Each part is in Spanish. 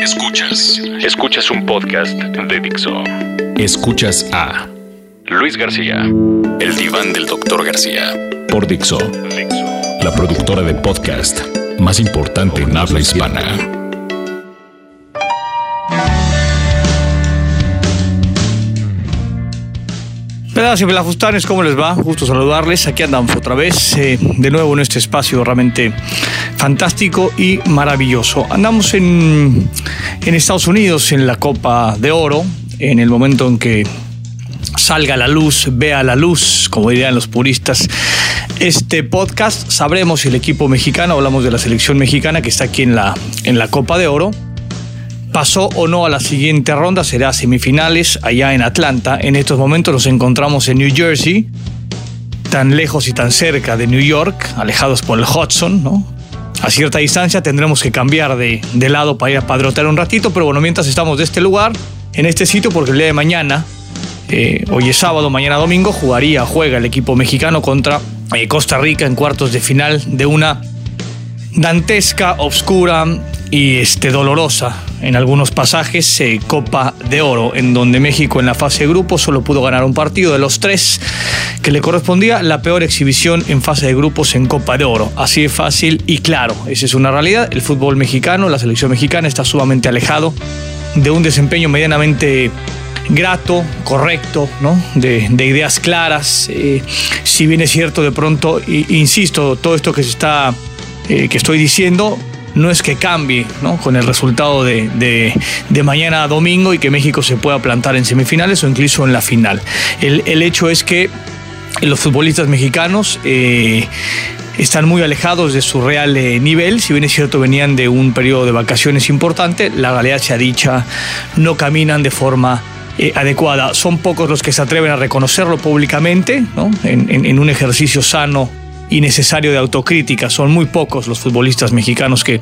Escuchas. Escuchas un podcast de Dixo. Escuchas a Luis García. El diván del doctor García. Por Dixo. La productora de podcast más importante en habla hispana. Pedazo y Pelafustanes, ¿cómo les va? Gusto saludarles. Aquí andamos otra vez, eh, de nuevo en este espacio realmente fantástico y maravilloso. Andamos en, en Estados Unidos en la Copa de Oro, en el momento en que salga la luz, vea la luz, como dirían los puristas. Este podcast sabremos si el equipo mexicano, hablamos de la selección mexicana que está aquí en la, en la Copa de Oro, pasó o no a la siguiente ronda, será semifinales allá en Atlanta. En estos momentos nos encontramos en New Jersey, tan lejos y tan cerca de New York, alejados por el Hudson, ¿no? A cierta distancia tendremos que cambiar de, de lado para ir a padrotear un ratito, pero bueno, mientras estamos de este lugar, en este sitio, porque el día de mañana, eh, hoy es sábado, mañana domingo, jugaría, juega el equipo mexicano contra eh, Costa Rica en cuartos de final de una dantesca, obscura y este, dolorosa en algunos pasajes eh, Copa de Oro, en donde México en la fase de grupo solo pudo ganar un partido de los tres que le correspondía la peor exhibición en fase de grupos en Copa de Oro. Así de fácil y claro, esa es una realidad. El fútbol mexicano, la selección mexicana está sumamente alejado de un desempeño medianamente grato, correcto, ¿no? de, de ideas claras. Eh, si bien es cierto, de pronto, insisto, todo esto que se está, eh, que estoy diciendo, no es que cambie con el resultado de, mañana a domingo y que México se pueda plantar en semifinales o incluso en la final. El, hecho es que los futbolistas mexicanos eh, están muy alejados de su real eh, nivel. Si bien es cierto, venían de un periodo de vacaciones importante, la realidad sea dicha, no caminan de forma eh, adecuada. Son pocos los que se atreven a reconocerlo públicamente, ¿no? en un ejercicio sano y necesario de autocrítica. Son muy pocos los futbolistas mexicanos que,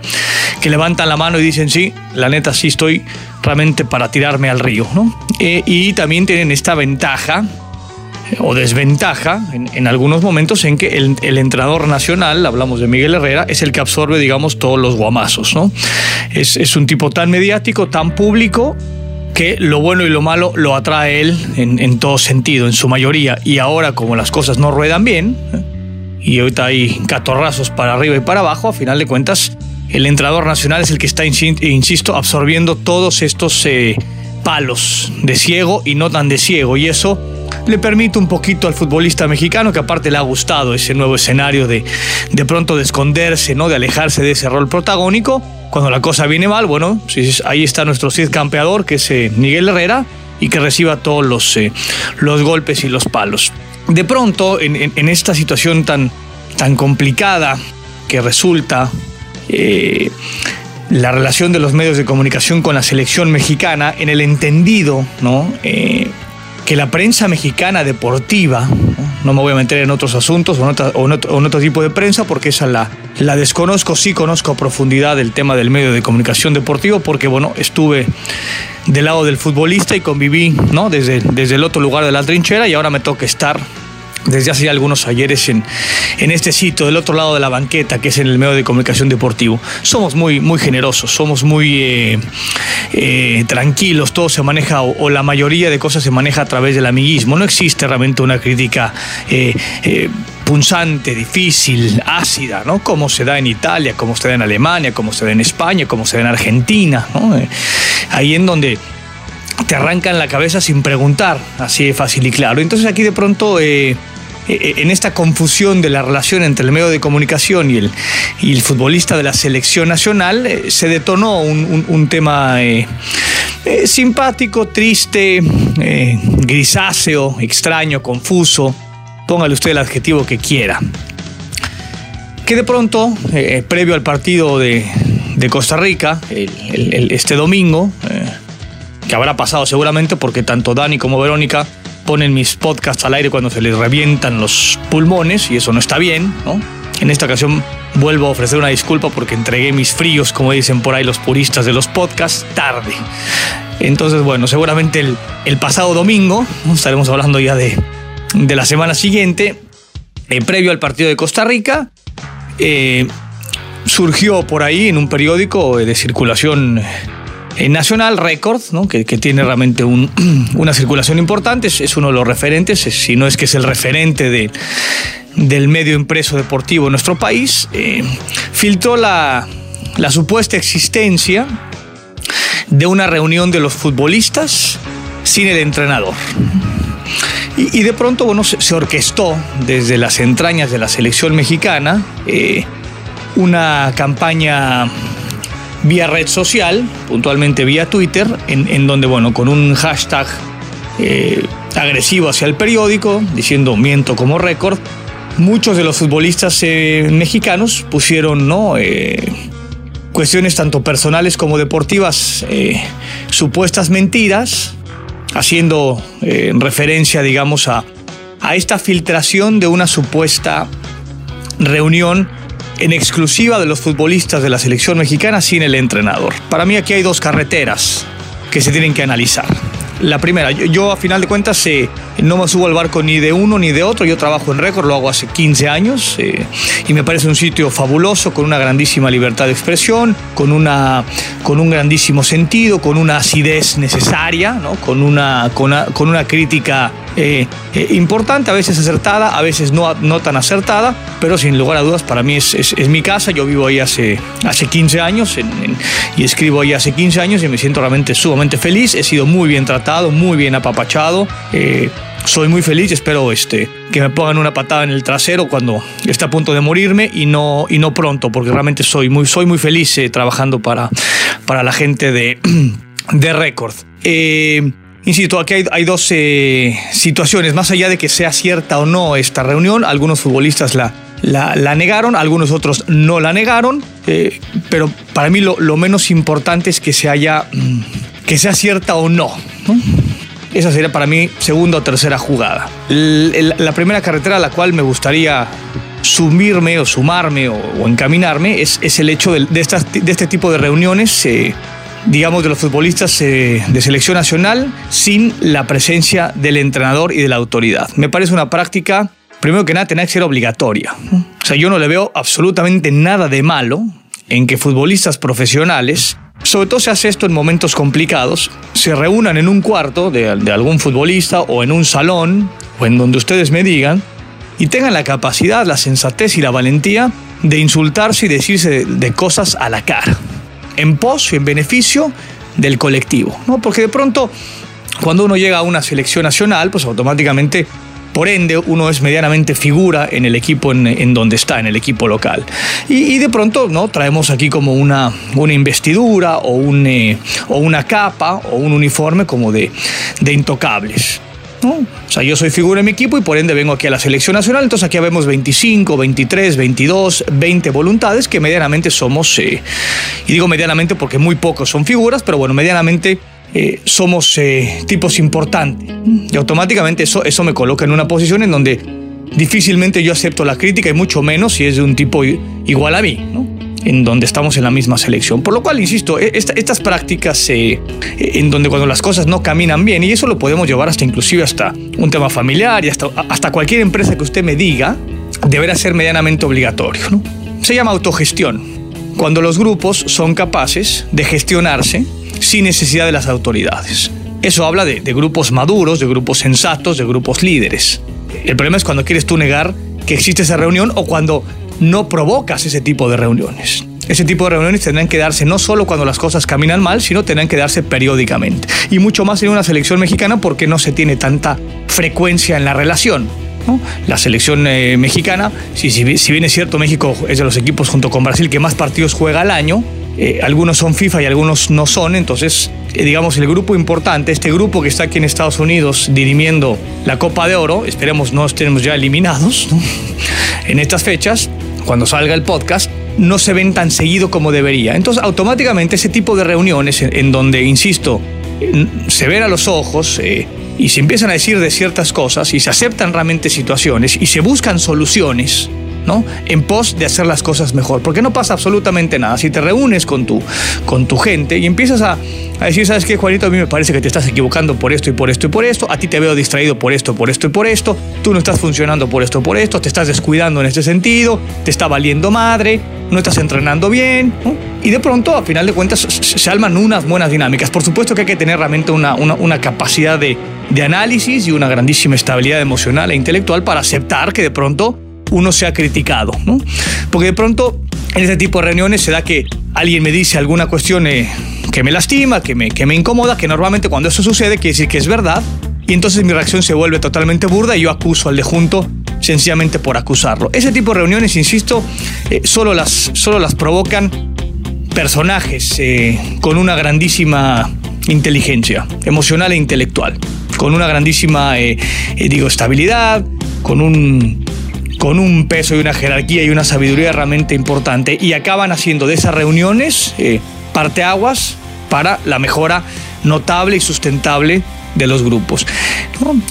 que levantan la mano y dicen, sí, la neta sí estoy realmente para tirarme al río. ¿no? Eh, y también tienen esta ventaja o desventaja en, algunos momentos en que el, el entrenador nacional, hablamos de Miguel Herrera, es el que absorbe, digamos, todos los guamazos, ¿no? Es, es un tipo tan mediático, tan público, que lo bueno y lo malo lo atrae él en, en todo sentido, en su mayoría. Y ahora, como las cosas no ruedan bien, ¿eh? Y ahorita hay catorrazos para arriba y para abajo, a final de cuentas, el entrenador nacional es el que está, insi- insisto, absorbiendo todos estos eh, palos de ciego y no tan de ciego. Y eso le permite un poquito al futbolista mexicano, que aparte le ha gustado ese nuevo escenario de de pronto de esconderse, ¿no? de alejarse de ese rol protagónico. Cuando la cosa viene mal, bueno, ahí está nuestro Cid campeador, que es eh, Miguel Herrera, y que reciba todos los, eh, los golpes y los palos. De pronto, en, esta situación tan, tan complicada que resulta eh, la relación de los medios de comunicación con la selección mexicana, en el entendido, ¿no? Eh, que la prensa mexicana deportiva, ¿no? me voy a meter en otros asuntos o en otro tipo de prensa porque esa la, la desconozco, sí conozco a profundidad el tema del medio de comunicación deportivo porque bueno, estuve del lado del futbolista y conviví ¿no? desde, desde el otro lugar de la trinchera y ahora me toca estar desde hace algunos ayeres en, en este sitio, del otro lado de la banqueta, que es en el medio de comunicación deportivo. Somos muy, muy generosos, somos muy eh, eh, tranquilos, todo se maneja, o, o la mayoría de cosas se maneja a través del amiguismo. No existe realmente una crítica eh, punzante, difícil, ácida, ¿no? Como se da en Italia, como se da en Alemania, como se da en España, como se da en Argentina, ¿no? Ahí en donde te arrancan la cabeza sin preguntar, así de fácil y claro. Entonces aquí de pronto, eh, eh, en esta confusión de la relación entre el medio de comunicación y el, y el futbolista de la selección nacional, eh, se detonó un, tema simpático, triste, grisáceo, extraño, confuso. Póngale usted el adjetivo que quiera que de pronto, previo al partido de, Costa Rica, este domingo, que habrá pasado seguramente porque tanto Dani como Verónica ponen mis podcasts al aire cuando se les revientan los pulmones y eso no está bien, ¿no? En esta ocasión vuelvo a ofrecer una disculpa porque entregué mis fríos, como dicen por ahí los puristas de los podcasts, tarde. Entonces, bueno, seguramente el, el pasado domingo, estaremos hablando ya de, de la semana siguiente, eh, previo al partido de Costa Rica, eh, surgió por ahí en un periódico eh, de circulación nacional, Record, que, tiene realmente una circulación importante, es, uno de los referentes, si no es que es el referente de, del medio impreso deportivo en nuestro país, eh, filtró la, supuesta existencia de una reunión de los futbolistas sin el entrenador. Y, de pronto, bueno, se, orquestó desde las entrañas de la selección mexicana eh, una campaña vía red social, puntualmente vía Twitter, en, donde, bueno, con un hashtag eh, agresivo hacia el periódico, diciendo miento como récord, muchos de los futbolistas eh, mexicanos pusieron ¿no? Eh, cuestiones tanto personales como deportivas, supuestas mentiras, haciendo referencia, digamos, a, a esta filtración de una supuesta reunión en exclusiva de los futbolistas de la selección mexicana sin el entrenador. Para mí aquí hay dos carreteras que se tienen que analizar. La primera, yo, a final de cuentas eh, no me subo al barco ni de uno ni de otro, yo trabajo en récord, lo hago hace 15 años eh, y me parece un sitio fabuloso, con una grandísima libertad de expresión, con, una, con un grandísimo sentido, con una acidez necesaria, ¿no? con, una, con, una, crítica eh, importante, a veces acertada, a veces no, no tan acertada, pero sin lugar a dudas para mí es, mi casa, yo vivo ahí hace, hace 15 años y escribo ahí hace 15 años y me siento realmente sumamente feliz, he sido muy bien tratado muy bien apapachado. Eh, soy muy feliz, espero este, que me pongan una patada en el trasero cuando esté a punto de morirme y no, y no pronto, porque realmente soy muy, soy muy feliz eh, trabajando para, para la gente de, de Record. Eh, insisto, aquí hay, dos situaciones, más allá de que sea cierta o no esta reunión, algunos futbolistas la, la, negaron, algunos otros no la negaron, pero para mí lo, lo, menos importante es que se haya, mm, que sea cierta o no. Esa sería para mí segunda o tercera jugada. La primera carretera a la cual me gustaría sumirme o sumarme o, encaminarme es, el hecho de, de, este tipo de reuniones, eh, digamos, de los futbolistas eh, de selección nacional sin la presencia del entrenador y de la autoridad. Me parece una práctica, primero que nada, tener que ser obligatoria. O sea, yo no le veo absolutamente nada de malo en que futbolistas profesionales sobre todo se hace esto en momentos complicados, se reúnan en un cuarto de, algún futbolista o en un salón o en donde ustedes me digan y tengan la capacidad, la sensatez y la valentía de insultarse y decirse de, cosas a la cara, en pos y en beneficio del colectivo, ¿no? Porque de pronto cuando uno llega a una selección nacional, pues automáticamente por ende uno es medianamente figura en el equipo en, donde está, en el equipo local. Y, de pronto ¿no? traemos aquí como una, una investidura o, un, eh, o una capa o un uniforme como de, de intocables. O sea, yo soy figura en mi equipo y por ende vengo aquí a la selección nacional, entonces aquí vemos 25, 23, 22, 20 voluntades que medianamente somos, eh, y digo medianamente porque muy pocos son figuras, pero bueno, medianamente eh, somos eh, tipos importantes. Y automáticamente eso, eso me coloca en una posición en donde difícilmente yo acepto la crítica y mucho menos si es de un tipo igual a mí, en donde estamos en la misma selección. Por lo cual, insisto, e, estas prácticas eh, en donde cuando las cosas no caminan bien, y eso lo podemos llevar hasta inclusive hasta un tema familiar y hasta, hasta cualquier empresa que usted me diga, deberá ser medianamente obligatorio. Se llama autogestión. Cuando los grupos son capaces de gestionarse sin necesidad de las autoridades. Eso habla de, grupos maduros, de grupos sensatos, de grupos líderes. El problema es cuando quieres tú negar que existe esa reunión o cuando no provocas ese tipo de reuniones. Ese tipo de reuniones tendrán que darse no solo cuando las cosas caminan mal, sino tendrán que darse periódicamente. Y mucho más en una selección mexicana porque no se tiene tanta frecuencia en la relación. La selección eh, mexicana, si, si, bien es cierto, México es de los equipos junto con Brasil que más partidos juega al año, eh, algunos son FIFA y algunos no son, entonces eh, digamos el grupo importante, este grupo que está aquí en Estados Unidos dirimiendo la Copa de Oro, esperemos no estemos ya eliminados en estas fechas, cuando salga el podcast, no se ven tan seguido como debería. Entonces automáticamente ese tipo de reuniones en, donde, insisto, se ven a los ojos, eh, y se empiezan a decir de ciertas cosas y se aceptan realmente situaciones y se buscan soluciones, en pos de hacer las cosas mejor, porque no pasa absolutamente nada. Si te reúnes con tu, con tu gente y empiezas a, decir, ¿sabes qué, Juanito? A mí me parece que te estás equivocando por esto y por esto y por esto, a ti te veo distraído por esto, por esto y por esto, tú no estás funcionando por esto, por esto, te estás descuidando en este sentido, te está valiendo madre, no estás entrenando bien, y de pronto, a final de cuentas, se alman unas buenas dinámicas. Por supuesto que hay que tener realmente una, una, capacidad de, de análisis y una grandísima estabilidad emocional e intelectual para aceptar que de pronto uno sea criticado, ¿no? Porque de pronto en este tipo de reuniones se da que alguien me dice alguna cuestión eh, que me lastima, que me, que me incomoda, que normalmente cuando eso sucede quiere decir que es verdad, y entonces mi reacción se vuelve totalmente burda y yo acuso al de junto sencillamente por acusarlo. Ese tipo de reuniones, insisto, eh, solo, las, solo las provocan personajes eh, con una grandísima inteligencia emocional e intelectual, con una grandísima, digo, estabilidad, con un con un peso y una jerarquía y una sabiduría realmente importante y acaban haciendo de esas reuniones eh, parteaguas para la mejora notable y sustentable de los grupos.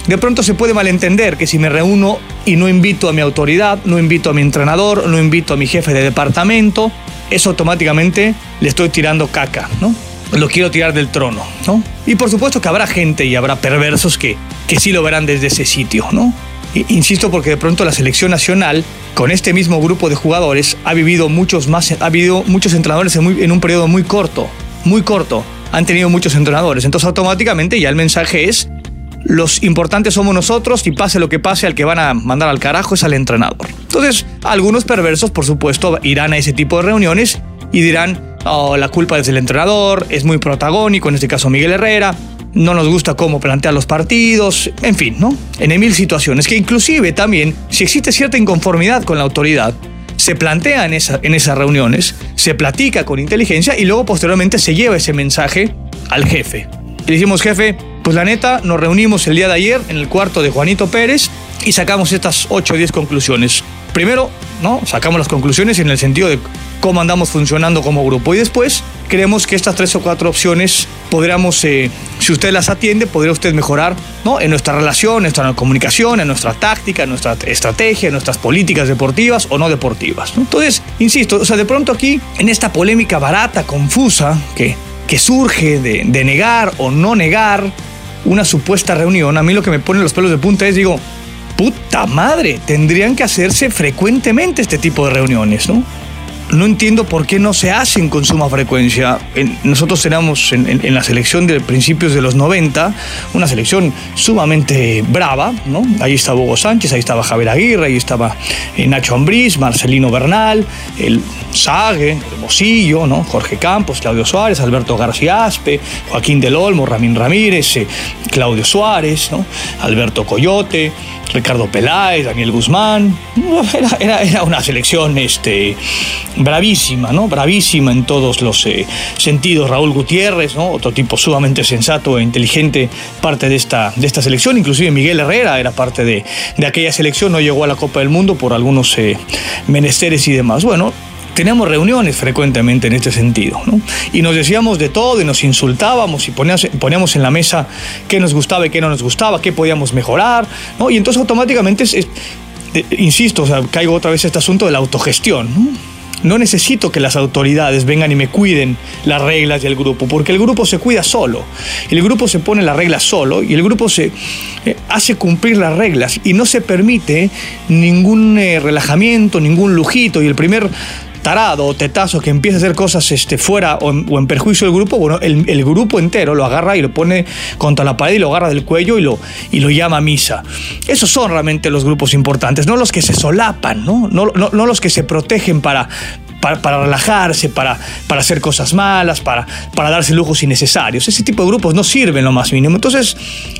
De pronto se puede malentender que si me reúno y no invito a mi autoridad, no invito a mi entrenador, no invito a mi jefe de departamento, eso automáticamente le estoy tirando caca, ¿no? Lo quiero tirar del trono, ¿no? Y por supuesto que habrá gente y habrá perversos que, que sí lo verán desde ese sitio, ¿no? Insisto porque de pronto la selección nacional, con este mismo grupo de jugadores, ha vivido muchos más, ha habido muchos entrenadores en, un periodo muy corto, muy corto. Han tenido muchos entrenadores. Entonces automáticamente ya el mensaje es, los importantes somos nosotros y pase lo que pase, al que van a mandar al carajo es al entrenador. Entonces, algunos perversos, por supuesto, irán a ese tipo de reuniones y dirán, oh, la culpa es del entrenador, es muy protagónico, en este caso Miguel Herrera, no nos gusta cómo plantea los partidos, en fin, ¿no? En mil situaciones que inclusive también, si existe cierta inconformidad con la autoridad, se plantea en, esa, en esas reuniones, se platica con inteligencia y luego posteriormente se lleva ese mensaje al jefe. Y le decimos, jefe, pues la neta, nos reunimos el día de ayer en el cuarto de Juanito Pérez y sacamos estas 8 o 10 conclusiones. Primero, ¿no? Sacamos las conclusiones en el sentido de cómo andamos funcionando como grupo. Y después creemos que estas tres o cuatro opciones podríamos, eh, si usted las atiende, podría usted mejorar ¿no? en nuestra relación, en nuestra comunicación, en nuestra táctica, en nuestra estrategia, en nuestras políticas deportivas o no deportivas. Entonces, insisto, o sea, de pronto aquí, en esta polémica barata, confusa, que, que surge de, de negar o no negar una supuesta reunión, a mí lo que me pone los pelos de punta es, digo, puta madre, tendrían que hacerse frecuentemente este tipo de reuniones, ¿no? No entiendo por qué no se hacen con suma frecuencia. nosotros éramos en, la selección de principios de los 90, una selección sumamente brava, ¿no? Ahí estaba Hugo Sánchez, ahí estaba Javier Aguirre, ahí estaba eh, Nacho Ambriz, Marcelino Bernal, el Sague, el Mosillo, ¿no? Jorge Campos, Claudio Suárez, Alberto García Aspe, Joaquín del Olmo, Ramín Ramírez, eh, Claudio Suárez, ¿no? Alberto Coyote, Ricardo Peláez, Daniel Guzmán. Era, era, una selección este, bravísima, ¿no? Bravísima en todos los eh, sentidos. Raúl Gutiérrez, ¿no? Otro tipo sumamente sensato e inteligente, parte de esta, de esta selección. Inclusive Miguel Herrera era parte de, aquella selección, no llegó a la Copa del Mundo por algunos eh, menesteres y demás. Bueno, teníamos reuniones frecuentemente en este sentido, ¿no? Y nos decíamos de todo y nos insultábamos y poníamos, en la mesa qué nos gustaba y qué no nos gustaba, qué podíamos mejorar, ¿no? Y entonces automáticamente, eh, insisto, caigo otra vez este asunto de la autogestión, ¿no? No necesito que las autoridades vengan y me cuiden las reglas del grupo, porque el grupo se cuida solo. El grupo se pone las reglas solo y el grupo se eh, hace cumplir las reglas y no se permite ningún eh, relajamiento, ningún lujito. Y el primer tarado o tetazo que empieza a hacer cosas este, fuera o en, perjuicio del grupo, bueno, el, grupo entero lo agarra y lo pone contra la pared y lo agarra del cuello y lo, y lo llama a misa. Esos son realmente los grupos importantes, no los que se solapan, no, no, no los que se protegen para, para, relajarse, para, para hacer cosas malas, para, para darse lujos innecesarios. Ese tipo de grupos no sirven lo más mínimo. Entonces,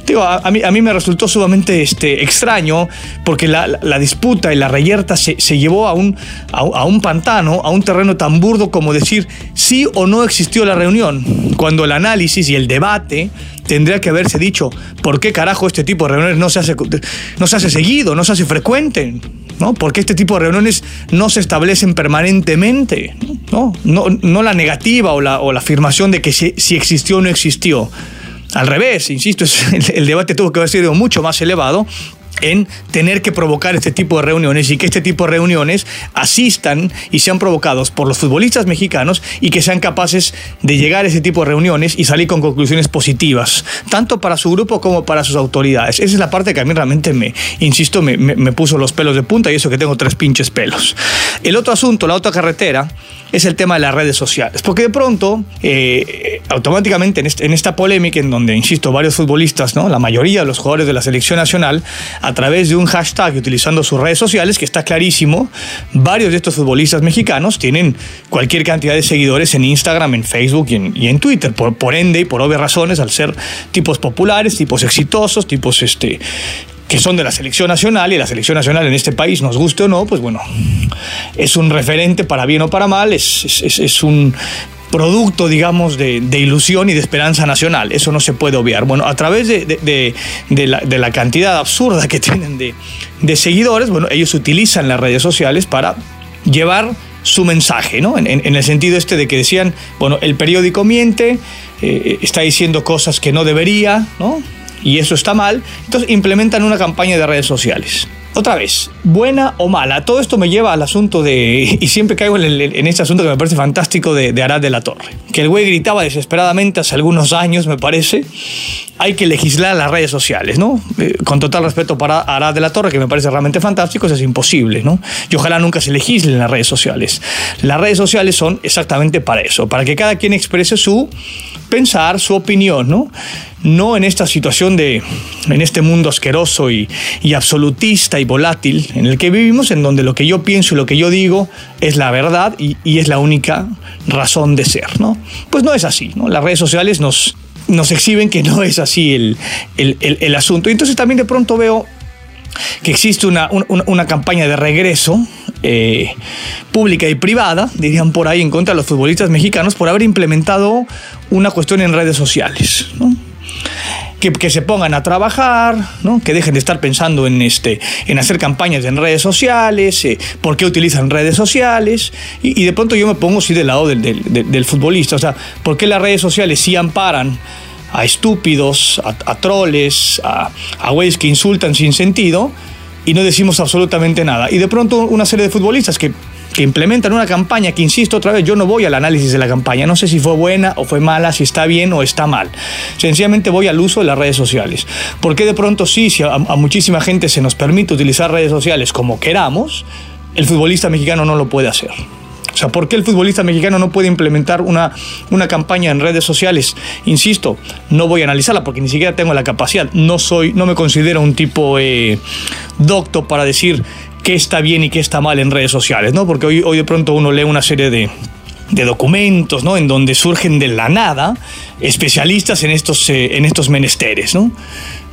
digo, a, mí, a mí me resultó sumamente este, extraño porque la, disputa y la reyerta se, llevó a un, a, un pantano, a un terreno tan burdo como decir sí o no existió la reunión, cuando el análisis y el debate tendría que haberse dicho por qué carajo este tipo de reuniones no se hace, no se hace seguido, no se hace frecuente. ¿no? Porque este tipo de reuniones no se establecen permanentemente, ¿no? No, la negativa o la, o la, afirmación de que si, existió o no existió. Al revés, insisto, el, debate tuvo que haber sido mucho más elevado en tener que provocar este tipo de reuniones y que este tipo de reuniones asistan y sean provocados por los futbolistas mexicanos y que sean capaces de llegar a ese tipo de reuniones y salir con conclusiones positivas, tanto para su grupo como para sus autoridades. Esa es la parte que a mí realmente me, insisto, me, me puso los pelos de punta y eso que tengo tres pinches pelos. El otro asunto, la otra carretera, es el tema de las redes sociales. Porque de pronto, eh, automáticamente en, esta polémica, en donde, insisto, varios futbolistas, ¿no? la mayoría de los jugadores de la selección nacional, a través de un hashtag utilizando sus redes sociales, que está clarísimo, varios de estos futbolistas mexicanos tienen cualquier cantidad de seguidores en Instagram, en Facebook y en, Twitter. Por, por ende y por obvias razones, al ser tipos populares, tipos exitosos, tipos este, que son de la selección nacional y la selección nacional en este país, nos guste o no, pues bueno, es un referente para bien o para mal, es, es, un producto, digamos, de, ilusión y de esperanza nacional. Eso no se puede obviar. Bueno, a través de, de, la, cantidad absurda que tienen de, seguidores, bueno, ellos utilizan las redes sociales para llevar su mensaje, ¿no? En, el sentido este de que decían, bueno, el periódico miente, eh, está diciendo cosas que no debería, ¿no? Y eso está mal, entonces implementan una campaña de redes sociales. Otra vez, buena o mala, todo esto me lleva al asunto de, y siempre caigo en, este asunto que me parece fantástico de, Arad de la Torre, que el güey gritaba desesperadamente hace algunos años, me parece, hay que legislar las redes sociales, ¿no? Eh, con total respeto para Arad de la Torre, que me parece realmente fantástico, eso es imposible, ¿no? Y ojalá nunca se legislen las redes sociales. Las redes sociales son exactamente para eso, para que cada quien exprese su pensar, su opinión, ¿no? No en esta situación de, en este mundo asqueroso y, absolutista y volátil en el que vivimos, en donde lo que yo pienso y lo que yo digo es la verdad y, es la única razón de ser, ¿no? Pues no es así, ¿no? Las redes sociales nos, nos exhiben que no es así el, el, asunto. Y entonces también de pronto veo que existe una, campaña de regreso eh, pública y privada, dirían por ahí, en contra de los futbolistas mexicanos por haber implementado una cuestión en redes sociales. Que, se pongan a trabajar, ¿no? que dejen de estar pensando en, este, en hacer campañas en redes sociales, eh, por qué utilizan redes sociales, y, de pronto yo me pongo así del lado del, del, futbolista, o sea, por qué las redes sociales sí amparan a estúpidos, a, troles, a, a que insultan sin sentido, y no decimos absolutamente nada. Y de pronto una serie de futbolistas que que implementan una campaña que, insisto otra vez, yo no voy al análisis de la campaña, no sé si fue buena o fue mala, si está bien o está mal. Sencillamente voy al uso de las redes sociales. Porque de pronto sí, si a, muchísima gente se nos permite utilizar redes sociales como queramos, el futbolista mexicano no lo puede hacer. O sea, ¿por qué el futbolista mexicano no puede implementar una, una campaña en redes sociales? Insisto, no voy a analizarla porque ni siquiera tengo la capacidad. No soy, no me considero un tipo eh, docto para decir qué está bien y qué está mal en redes sociales, ¿no? Porque hoy, hoy de pronto uno lee una serie de, documentos, ¿no? En donde surgen de la nada especialistas en estos, eh, en estos menesteres, ¿no?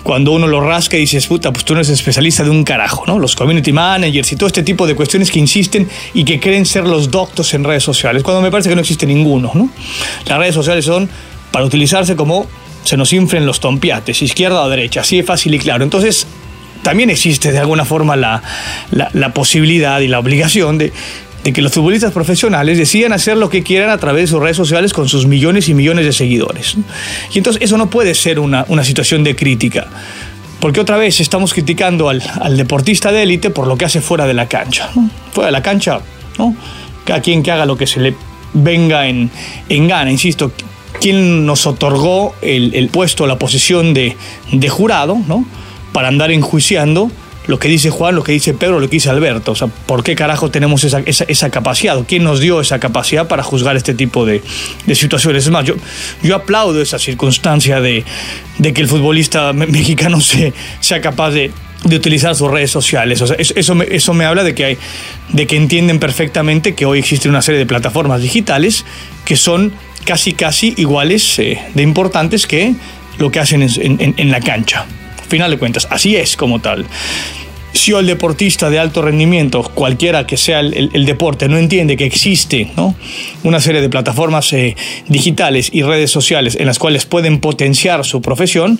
Cuando uno lo rasca y dices, puta, pues tú no eres especialista de un carajo, ¿no? Los community managers y todo este tipo de cuestiones que insisten y que creen ser los doctos en redes sociales, cuando me parece que no existe ninguno, ¿no? Las redes sociales son para utilizarse como se nos inflen los tompiates, izquierda o derecha, así de fácil y claro. Entonces, también existe de alguna forma la, posibilidad y la obligación de, que los futbolistas profesionales decidan hacer lo que quieran a través de sus redes sociales con sus millones y millones de seguidores. Y entonces eso no puede ser una, situación de crítica, porque otra vez estamos criticando al, deportista de élite por lo que hace fuera de la cancha. Fuera de la cancha, ¿no? cada quien que haga lo que se le venga en, gana, insisto. ¿Quién nos otorgó el, puesto, la posición de, de jurado, ¿no? Para andar enjuiciando lo que dice Juan, lo que dice Pedro, lo que dice Alberto. O sea, ¿por qué carajo tenemos esa, capacidad? ¿Quién nos dio esa capacidad para juzgar este tipo de, situaciones? Es más, yo, yo aplaudo esa circunstancia de, que el futbolista mexicano sea capaz de, utilizar sus redes sociales. O sea, eso, me, eso me habla de que, hay, de que entienden perfectamente que hoy existe una serie de plataformas digitales que son casi, casi iguales eh, de importantes que lo que hacen en la cancha final de cuentas, así es como tal. Si el deportista de alto rendimiento, cualquiera que sea el, deporte, no entiende que existe ¿no? una serie de plataformas eh, digitales y redes sociales en las cuales pueden potenciar su profesión,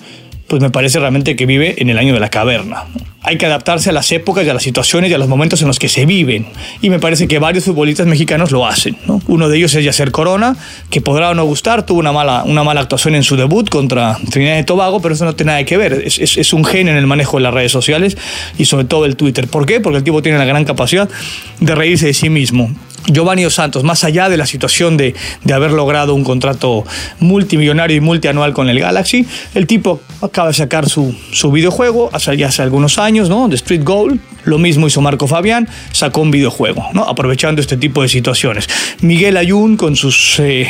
pues me parece realmente que vive en el año de la caverna. Hay que adaptarse a las épocas y a las situaciones y a los momentos en los que se viven. Y me parece que varios futbolistas mexicanos lo hacen. Uno de ellos es Yacer Corona, que podrá o no gustar, tuvo una mala, una mala actuación en su debut contra Trinidad y Tobago, pero eso no tiene nada que ver. Es, un gen en el manejo de las redes sociales y sobre todo el Twitter. ¿Por qué? Porque el tipo tiene la gran capacidad de reírse de sí mismo. Giovanni Dos Santos, más allá de la situación de, de, haber logrado un contrato multimillonario y multianual con el Galaxy, el tipo acaba de sacar su, su videojuego hace ya hace algunos años, ¿no? De Street Goal, lo mismo hizo Marco Fabián, sacó un videojuego, ¿no? aprovechando este tipo de situaciones. Miguel Ayun, con sus eh,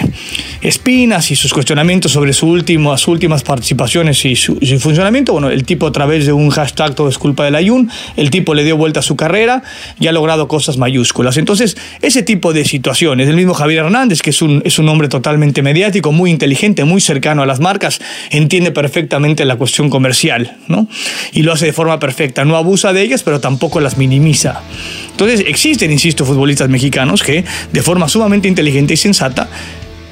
espinas y sus cuestionamientos sobre su último, sus últimas participaciones y su, funcionamiento, bueno, el tipo a través de un hashtag todo es culpa del Ayun, el tipo le dio vuelta a su carrera y ha logrado cosas mayúsculas. Entonces, ese tipo de situaciones, el mismo Javier Hernández, que es un, es un hombre totalmente mediático, muy inteligente, muy cercano a las marcas, entiende perfectamente la cuestión comercial, ¿no? Y lo hace de forma perfecta, no abusa de ellas, pero tampoco poco las minimiza. Entonces existen, insisto, futbolistas mexicanos que de forma sumamente inteligente y sensata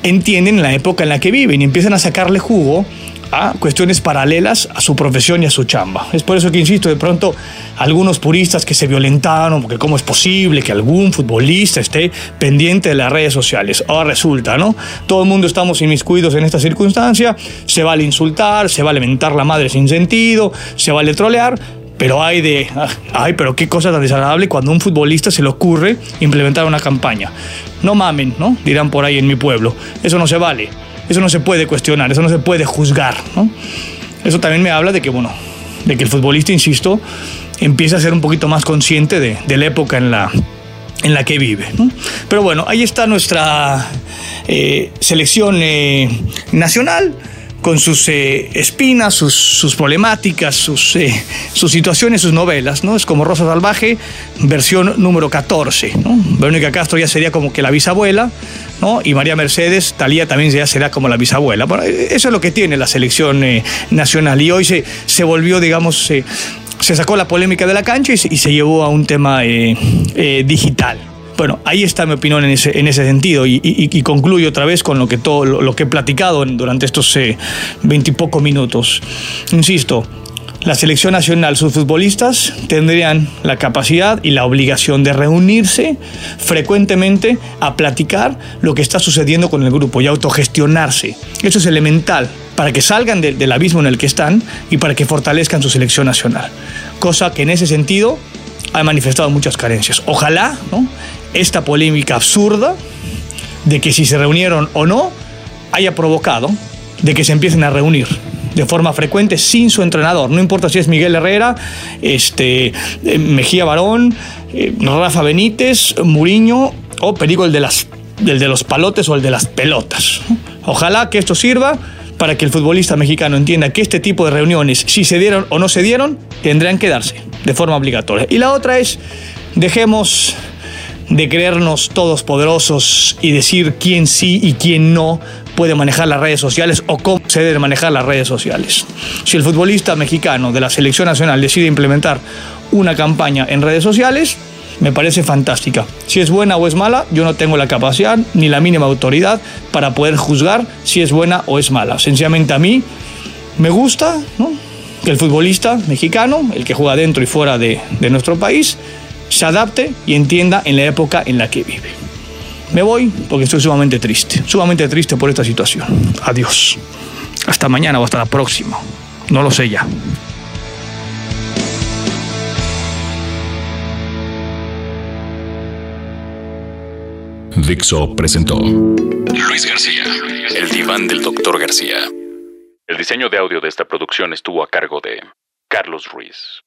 entienden la época en la que viven y empiezan a sacarle jugo a cuestiones paralelas a su profesión y a su chamba. Es por eso que insisto, de pronto algunos puristas que se violentaron, porque cómo es posible que algún futbolista esté pendiente de las redes sociales. Ahora resulta, ¿no? Todo el mundo estamos inmiscuidos en esta circunstancia, se vale insultar, se vale mentar la madre sin sentido, se vale trolear, pero hay de, ay, pero qué cosa tan desagradable cuando a un futbolista se le ocurre implementar una campaña. No mamen, ¿no? Dirán por ahí en mi pueblo. Eso no se vale. Eso no se puede cuestionar, eso no se puede juzgar. Eso también me habla de que, bueno, de que el futbolista, insisto, empieza a ser un poquito más consciente de, la época en la, en la que vive. Pero bueno, ahí está nuestra eh, selección eh, nacional con sus eh, espinas, sus, problemáticas, sus, eh, sus, situaciones, sus novelas, ¿no? Es como Rosa Salvaje, versión número 14, ¿no? Verónica Castro ya sería como que la bisabuela, ¿no? Y María Mercedes, Talía también ya será como la bisabuela. Bueno, eso es lo que tiene la selección eh, nacional y hoy se, se volvió, digamos, se sacó la polémica de la cancha y se, llevó a un tema digital. Bueno, ahí está mi opinión en ese, en ese sentido y, concluyo otra vez con lo que, todo, lo, que he platicado durante estos eh, veintipocos minutos. Insisto, la selección nacional, sus futbolistas tendrían la capacidad y la obligación de reunirse frecuentemente a platicar lo que está sucediendo con el grupo y autogestionarse. Eso es elemental para que salgan del abismo en el que están y para que fortalezcan su selección nacional. Cosa que en ese sentido ha manifestado muchas carencias. Ojalá ¿no? Esta polémica absurda de que si se reunieron o no haya provocado de que se empiecen a reunir de forma frecuente sin su entrenador. No importa si es Miguel Herrera, este, eh, Mejía Barón, eh, Rafa Benítez, Muriño o Perigo el de, las, el de los palotes o el de las pelotas. Ojalá que esto sirva para que el futbolista mexicano entienda que este tipo de reuniones, si se dieron o no se dieron, tendrán que darse de forma obligatoria. Y la otra es, dejemos de creernos todos poderosos y decir quién sí y quién no puede manejar las redes sociales o cómo se debe manejar las redes sociales. Si el futbolista mexicano de la selección nacional decide implementar una campaña en redes sociales, me parece fantástica. Si es buena o es mala, yo no tengo la capacidad ni la mínima autoridad para poder juzgar si es buena o es mala. Sencillamente a mí me gusta que el futbolista mexicano, el que juega dentro y fuera de, de nuestro país, se adapte y entienda en la época en la que vive. Me voy porque estoy sumamente triste, sumamente triste por esta situación. Adiós. Hasta mañana o hasta la próxima. No lo sé ya. Dixo presentó Luis García, el diván del doctor García. El diseño de audio de esta producción estuvo a cargo de Carlos Ruiz.